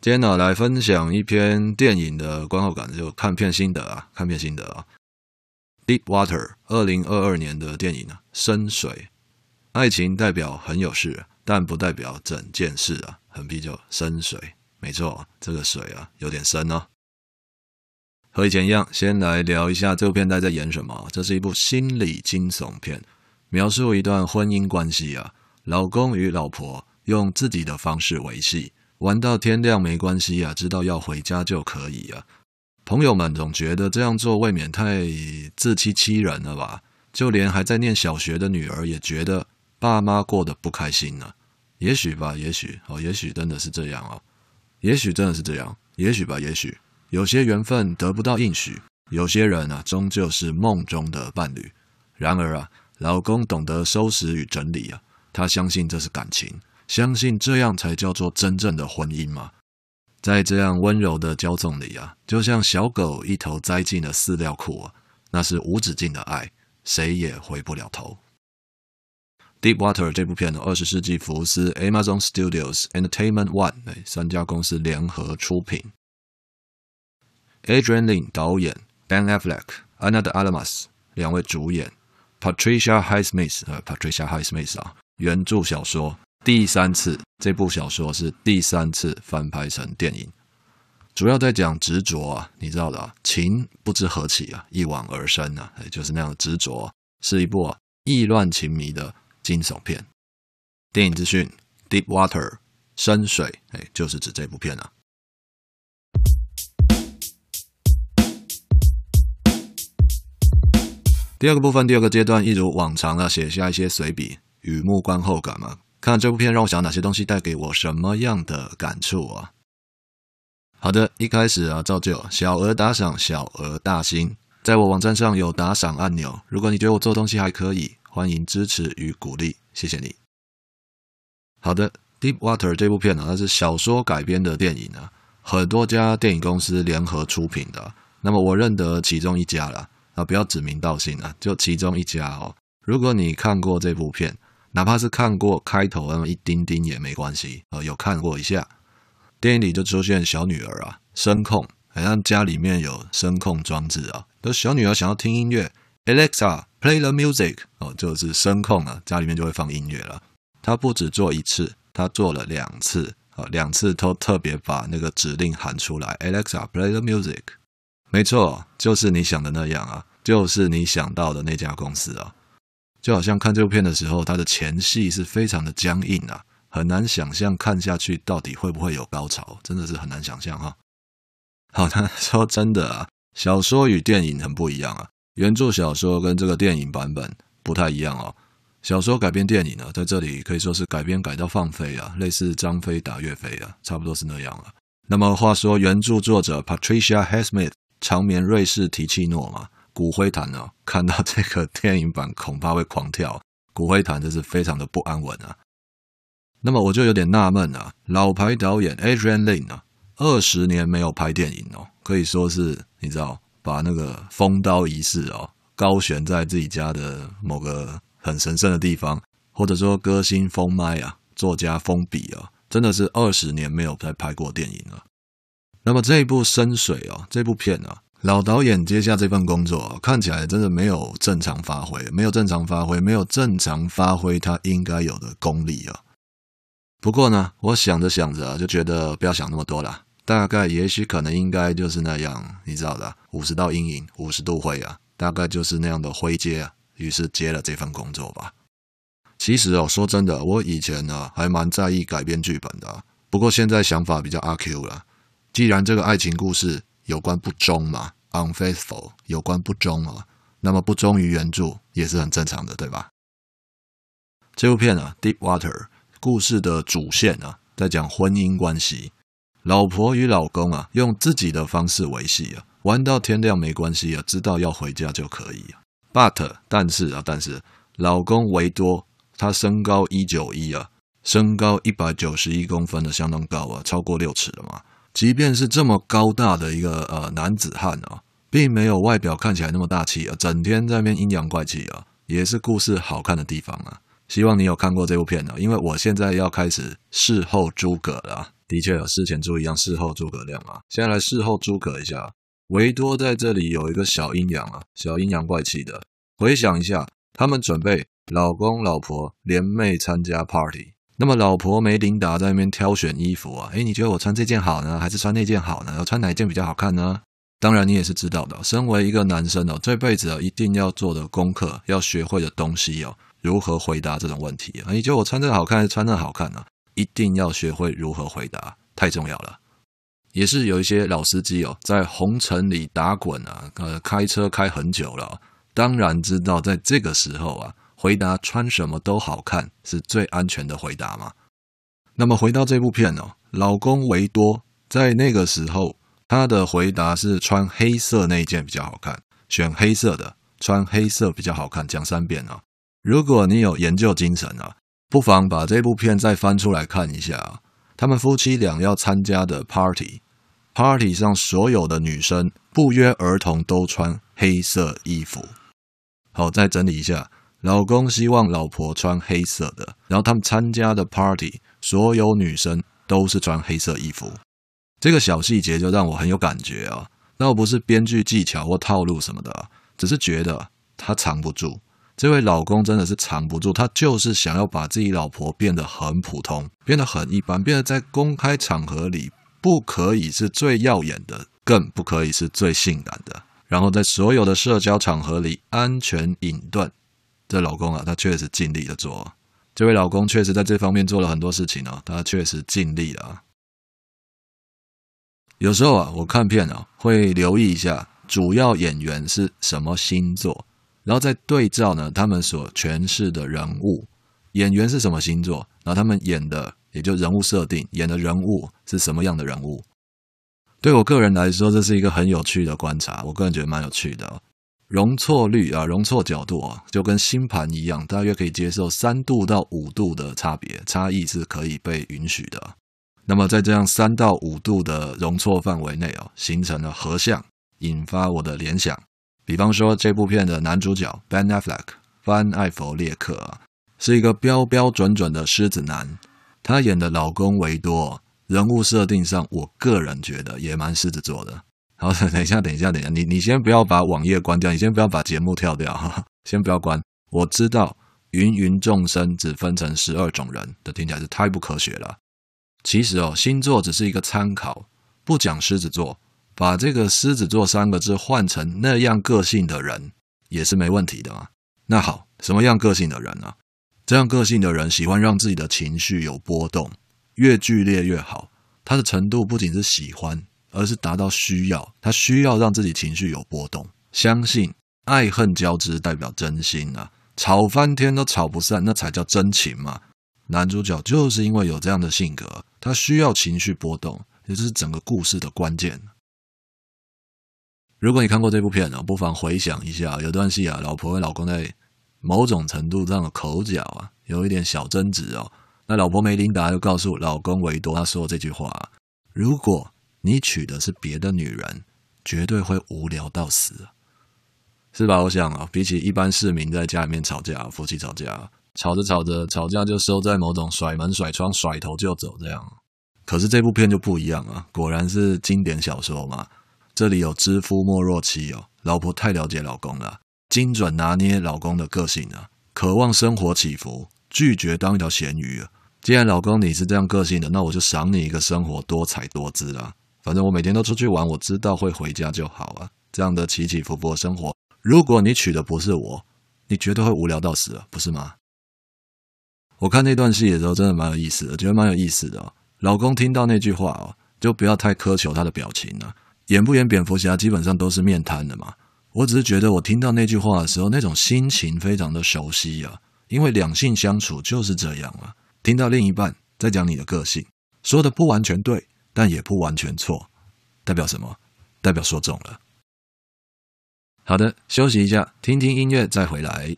今天呢，来分享一篇电影的观后感，就看片心得啊，看片心得啊。Deep Water，二零二二年的电影啊，深水。爱情代表很有事，但不代表整件事啊。横批就深水，没错，这个水啊有点深哦。和以前一样，先来聊一下这部片在在演什么。这是一部心理惊悚片，描述一段婚姻关系啊，老公与老婆用自己的方式维系。玩到天亮没关系啊，知道要回家就可以啊。朋友们总觉得这样做未免太自欺欺人了吧？就连还在念小学的女儿也觉得爸妈过得不开心呢。也许吧，也许哦，也许真的是这样哦，也许真的是这样，也许吧，也许有些缘分得不到应许，有些人啊，终究是梦中的伴侣。然而啊，老公懂得收拾与整理啊，他相信这是感情。相信这样才叫做真正的婚姻吗？在这样温柔的交纵里啊，就像小狗一头栽进了饲料库啊，那是无止境的爱，谁也回不了头。Deep Water 这部片呢，二十世纪福斯、Amazon Studios、Entertainment One 哎三家公司联合出品，Adrian Lyne 导演，Ben Affleck、Ana de Armas 两位主演，Patricia Highsmith 呃 Patricia Highsmith 啊，原著小说。第三次，这部小说是第三次翻拍成电影，主要在讲执着啊，你知道的啊，情不知何起啊，一往而深啊，也就是那样的执着，是一部啊意乱情迷的惊悚片。电影资讯：Deep Water，深水，哎，就是指这部片啊。第二个部分，第二个阶段，一如往常啊，写下一些随笔，雨木观后感嘛。看这部片让我想到哪些东西带给我什么样的感触啊？好的，一开始啊，照旧，小额打赏，小额大新，在我网站上有打赏按钮。如果你觉得我做东西还可以，欢迎支持与鼓励，谢谢你。好的，《Deep Water》这部片呢，它是小说改编的电影啊，很多家电影公司联合出品的。那么我认得其中一家了啊，不要指名道姓啊，就其中一家哦。如果你看过这部片，哪怕是看过开头那么一丁丁也没关系，呃，有看过一下，电影里就出现小女儿啊，声控，好像家里面有声控装置啊，那小女儿想要听音乐，Alexa play the music，哦，就是声控啊，家里面就会放音乐了。她不止做一次，她做了两次，啊，两次都特别把那个指令喊出来，Alexa play the music，没错，就是你想的那样啊，就是你想到的那家公司啊。就好像看这部片的时候，它的前戏是非常的僵硬啊，很难想象看下去到底会不会有高潮，真的是很难想象哈。好的，说真的啊，小说与电影很不一样啊，原著小说跟这个电影版本不太一样哦。小说改编电影呢，在这里可以说是改编改到放飞啊，类似张飞打岳飞啊，差不多是那样啊。那么话说，原著作者 Patricia Highsmith 长眠瑞士提契诺嘛。骨灰坛呢？看到这个电影版恐怕会狂跳。骨灰坛真是非常的不安稳啊。那么我就有点纳闷啊，老牌导演 Adrian Lin 啊，二十年没有拍电影哦，可以说是你知道，把那个封刀仪式哦，高悬在自己家的某个很神圣的地方，或者说歌星封麦啊，作家封笔啊，真的是二十年没有再拍过电影了。那么这一部深水哦，这部片啊。老导演接下这份工作，看起来真的没有正常发挥，没有正常发挥，没有正常发挥他应该有的功力啊。不过呢，我想着想着就觉得不要想那么多了，大概也许可能应该就是那样，你知道的，五十道阴影，五十度灰啊，大概就是那样的灰阶啊。于是接了这份工作吧。其实哦，说真的，我以前呢还蛮在意改编剧本的，不过现在想法比较阿 Q 了。既然这个爱情故事，有关不忠嘛，unfaithful，有关不忠啊，那么不忠于原著也是很正常的，对吧？这部片啊，《Deep Water》故事的主线啊，在讲婚姻关系，老婆与老公啊，用自己的方式维系啊，玩到天亮没关系啊，知道要回家就可以啊。But 但是啊，但是老公维多他身高一九一啊，身高一百九十一公分的相当高啊，超过六尺了嘛。即便是这么高大的一个呃男子汉啊，并没有外表看起来那么大气啊，整天在那边阴阳怪气啊，也是故事好看的地方啊。希望你有看过这部片呢，因为我现在要开始事后诸葛了。的确有事前诸葛亮，事后诸葛亮啊。现在来事后诸葛一下，维多在这里有一个小阴阳啊，小阴阳怪气的。回想一下，他们准备老公老婆联袂参加 party，那么老婆梅琳达在那边挑选衣服啊，诶，你觉得我穿这件好呢，还是穿那件好呢？要穿哪一件比较好看呢？当然你也是知道的，身为一个男生哦，这辈子啊一定要做的功课，要学会的东西哦。如何回答这种问题啊？你觉得我穿这个好看还是穿那个好看呢？一定要学会如何回答，太重要了。也是有一些老司机哦，在红尘里打滚啊，呃，开车开很久了，当然知道在这个时候啊，回答穿什么都好看是最安全的回答吗。那么回到这部片哦，老公维多在那个时候他的回答是穿黑色那件比较好看，选黑色的，穿黑色比较好看，讲三遍啊。如果你有研究精神啊，不妨把这部片再翻出来看一下啊。他们夫妻俩要参加的 party，party 上所有的女生不约而同都穿黑色衣服。好，再整理一下，老公希望老婆穿黑色的，然后他们参加的 party，所有女生都是穿黑色衣服。这个小细节就让我很有感觉啊，倒不是编剧技巧或套路什么的，只是觉得他藏不住。这位老公真的是藏不住，他就是想要把自己老婆变得很普通，变得很一般，变得在公开场合里不可以是最耀眼的，更不可以是最性感的，然后在所有的社交场合里安全隐遁。这老公啊，他确实尽力的做。这位老公确实在这方面做了很多事情哦，他确实尽力了。有时候啊，我看片啊，会留意一下主要演员是什么星座。然后再对照呢，他们所诠释的人物，演员是什么星座，然后他们演的也就人物设定，演的人物是什么样的人物。对我个人来说，这是一个很有趣的观察，我个人觉得蛮有趣的。容错率啊，容错角度啊，就跟星盘一样，大约可以接受三度到五度的差别，差异是可以被允许的。那么在这样三到五度的容错范围内哦，形成了合相，引发我的联想。比方说，这部片的男主角 Ben Affleck 班艾弗列克啊，是一个标标准准的狮子男。他演的老公维多，人物设定上，我个人觉得也蛮狮子座的。好，等一下，等一下，等一下，你你先不要把网页关掉，你先不要把节目跳掉，哈哈，先不要关。我知道芸芸众生只分成十二种人，这听起来是太不科学了。其实哦，星座只是一个参考，不讲狮子座。把这个狮子座三个字换成那样个性的人也是没问题的嘛。那好，什么样个性的人呢？这样个性的人喜欢让自己的情绪有波动，越剧烈越好。他的程度不仅是喜欢，而是达到需要。他需要让自己情绪有波动。相信爱恨交织代表真心啊，吵翻天都吵不散，那才叫真情嘛。男主角就是因为有这样的性格，他需要情绪波动，也就是整个故事的关键。如果你看过这部片呢，不妨回想一下，有段戏啊，老婆和老公在某种程度上的口角啊，有一点小争执哦。那老婆梅琳达就告诉老公维多，他说这句话：如果你娶的是别的女人，绝对会无聊到死，是吧？我想啊，比起一般市民在家里面吵架，夫妻吵架，吵着吵着，吵架就收在某种甩门、甩窗、甩头就走这样。可是这部片就不一样啊，果然是经典小说嘛。这里有知夫莫若妻哦，老婆太了解老公了，精准拿捏老公的个性啊，渴望生活起伏，拒绝当一条咸鱼啊。既然老公你是这样个性的，那我就赏你一个生活多彩多姿啊。反正我每天都出去玩，我知道会回家就好啊。这样的起起伏伏的生活，如果你娶的不是我，你绝对会无聊到死了，不是吗？我看那段戏的时候，真的蛮有意思的，觉得蛮有意思的哦。老公听到那句话哦，就不要太苛求他的表情了。演不演蝙蝠侠基本上都是面瘫的嘛。我只是觉得我听到那句话的时候，那种心情非常的熟悉啊。因为两性相处就是这样啊。听到另一半在讲你的个性，说的不完全对，但也不完全错。代表什么？代表说中了。好的，休息一下，听听音乐再回来。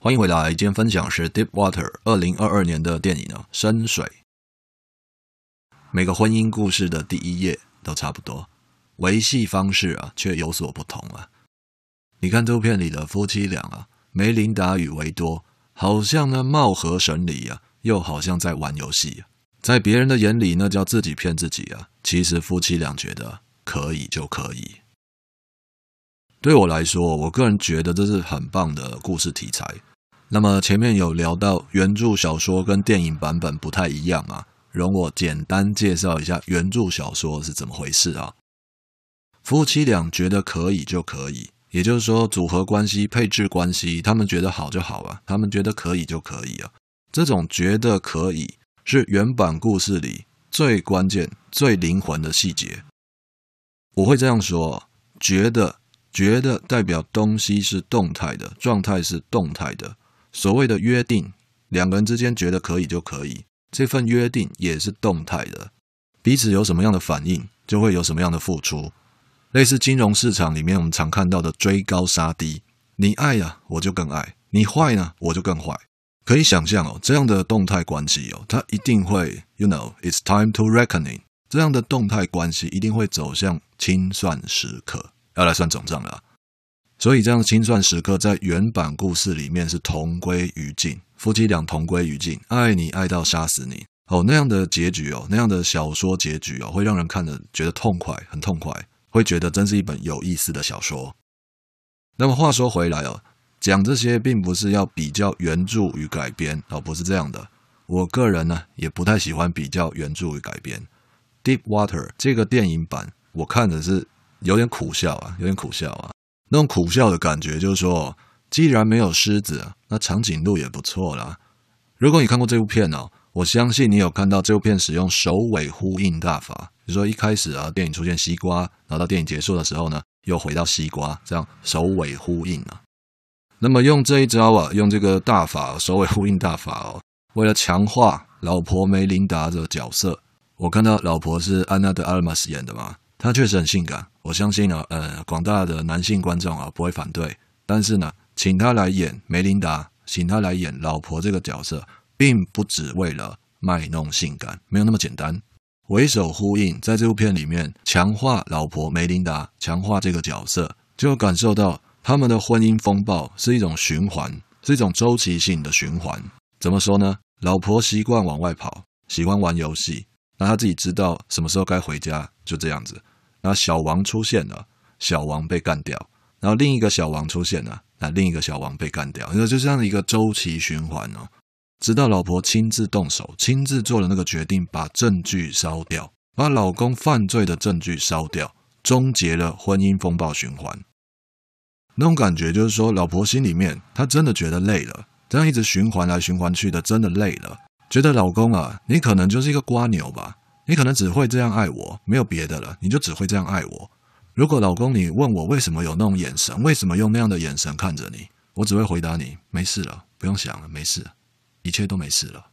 欢迎回来，今天分享是《Deep Water》二零二二年的电影啊，《深水》。每个婚姻故事的第一页都差不多，维系方式啊却有所不同啊。你看这部片里的夫妻俩啊，梅琳达与维多，好像呢貌合神离啊，又好像在玩游戏啊。在别人的眼里，那叫自己骗自己啊。其实夫妻俩觉得可以就可以。对我来说，我个人觉得这是很棒的故事题材。那么前面有聊到原著小说跟电影版本不太一样啊，容我简单介绍一下原著小说是怎么回事啊。夫妻俩觉得可以就可以，也就是说组合关系、配置关系，他们觉得好就好啊，他们觉得可以就可以啊。这种觉得可以是原版故事里最关键、最灵魂的细节。我会这样说：觉得，觉得代表东西是动态的，状态是动态的。所谓的约定，两个人之间觉得可以就可以，这份约定也是动态的，彼此有什么样的反应，就会有什么样的付出。类似金融市场里面我们常看到的追高杀低，你爱呀，我就更爱；你坏呢，我就更坏。可以想象哦，这样的动态关系哦，它一定会，you know，it's time to reckoning。这样的动态关系一定会走向清算时刻，要来算总账了。所以，这样的清算时刻在原版故事里面是同归于尽，夫妻俩同归于尽，爱你爱到杀死你哦，那样的结局哦，那样的小说结局哦，会让人看得觉得痛快，很痛快，会觉得真是一本有意思的小说。那么话说回来哦，讲这些并不是要比较原著与改编哦，不是这样的。我个人呢，也不太喜欢比较原著与改编。Deep Water 这个电影版，我看的是有点苦笑啊，有点苦笑啊。那种苦笑的感觉，就是说，既然没有狮子，那长颈鹿也不错啦。如果你看过这部片哦，我相信你有看到这部片使用首尾呼应大法，比如说一开始啊，电影出现西瓜，然后到电影结束的时候呢，又回到西瓜，这样首尾呼应啊。那么用这一招啊，用这个大法首尾呼应大法哦，为了强化老婆梅琳达的角色，我看到老婆是安娜德阿尔玛斯演的嘛。她确实很性感，我相信呢，呃，广大的男性观众啊不会反对。但是呢，请她来演梅琳达，请她来演老婆这个角色，并不只为了卖弄性感，没有那么简单。为首呼应，在这部片里面强化老婆梅琳达，强化这个角色，就感受到他们的婚姻风暴是一种循环，是一种周期性的循环。怎么说呢？老婆习惯往外跑，喜欢玩游戏。那他自己知道什么时候该回家，就这样子。那小王出现了，小王被干掉，然后另一个小王出现了，那另一个小王被干掉，那就这样的一个周期循环哦。直到老婆亲自动手，亲自做了那个决定，把证据烧掉，把老公犯罪的证据烧掉，终结了婚姻风暴循环。那种感觉就是说，老婆心里面她真的觉得累了，这样一直循环来循环去的，真的累了。觉得老公啊，你可能就是一个瓜牛吧？你可能只会这样爱我，没有别的了，你就只会这样爱我。如果老公你问我为什么有那种眼神，为什么用那样的眼神看着你，我只会回答你：没事了，不用想了，没事，一切都没事了。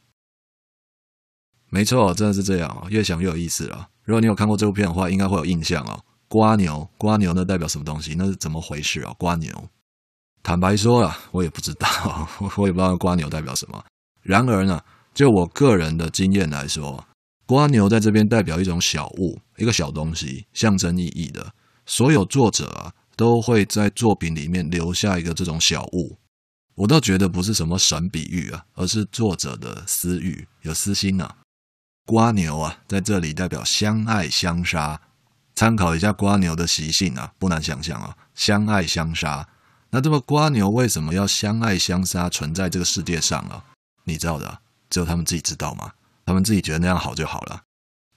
没错，真的是这样哦，越想越有意思了。如果你有看过这部片的话，应该会有印象哦。瓜牛，瓜牛那代表什么东西？那是怎么回事啊？瓜牛，坦白说啊，我也不知道，我也不知道瓜牛代表什么。然而呢？就我个人的经验来说，瓜牛在这边代表一种小物，一个小东西，象征意义的。所有作者啊，都会在作品里面留下一个这种小物。我倒觉得不是什么神比喻啊，而是作者的私欲，有私心呐。瓜牛啊，在这里代表相爱相杀。参考一下瓜牛的习性啊，不难想象啊，相爱相杀。那这么瓜牛为什么要相爱相杀存在这个世界上啊？你知道的，只有他们自己知道吗？他们自己觉得那样好就好了。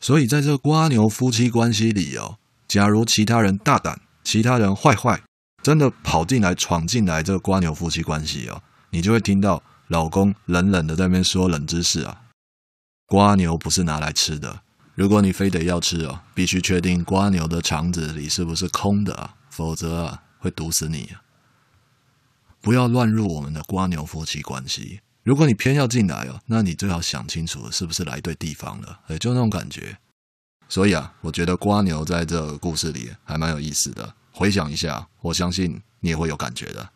所以在这个蜗牛夫妻关系里哦，假如其他人大胆，其他人坏坏，真的跑进来闯进来这个蜗牛夫妻关系哦，你就会听到老公冷冷的在那边说冷知识啊。瓜牛不是拿来吃的，如果你非得要吃哦，必须确定瓜牛的肠子里是不是空的啊，否则啊会毒死你啊。不要乱入我们的瓜牛夫妻关系。如果你偏要进来哦，那你最好想清楚是不是来对地方了。哎，就那种感觉。所以啊，我觉得瓜牛在这个故事里还蛮有意思的。回想一下，我相信你也会有感觉的。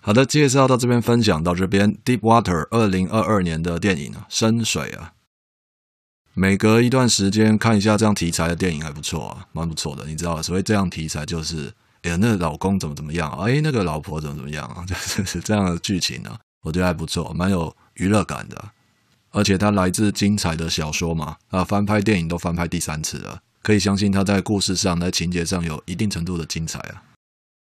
好的，介绍到这边，分享到这边。Deep Water 二零二二年的电影啊，深水啊。每隔一段时间看一下这样题材的电影还不错啊，蛮不错的。你知道，所谓这样题材就是，哎，那个老公怎么怎么样啊？哎，那个老婆怎么怎么样啊？就 是这样的剧情啊，我觉得还不错，蛮有娱乐感的。而且它来自精彩的小说嘛，啊，翻拍电影都翻拍第三次了，可以相信它在故事上、在情节上有一定程度的精彩啊。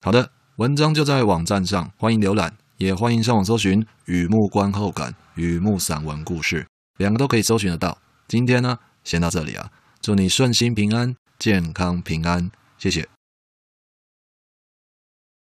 好的，文章就在网站上，欢迎浏览，也欢迎上网搜寻《雨幕观后感》《雨幕散文故事》，两个都可以搜寻得到。今天呢，先到这里啊！祝你顺心平安、健康平安，谢谢。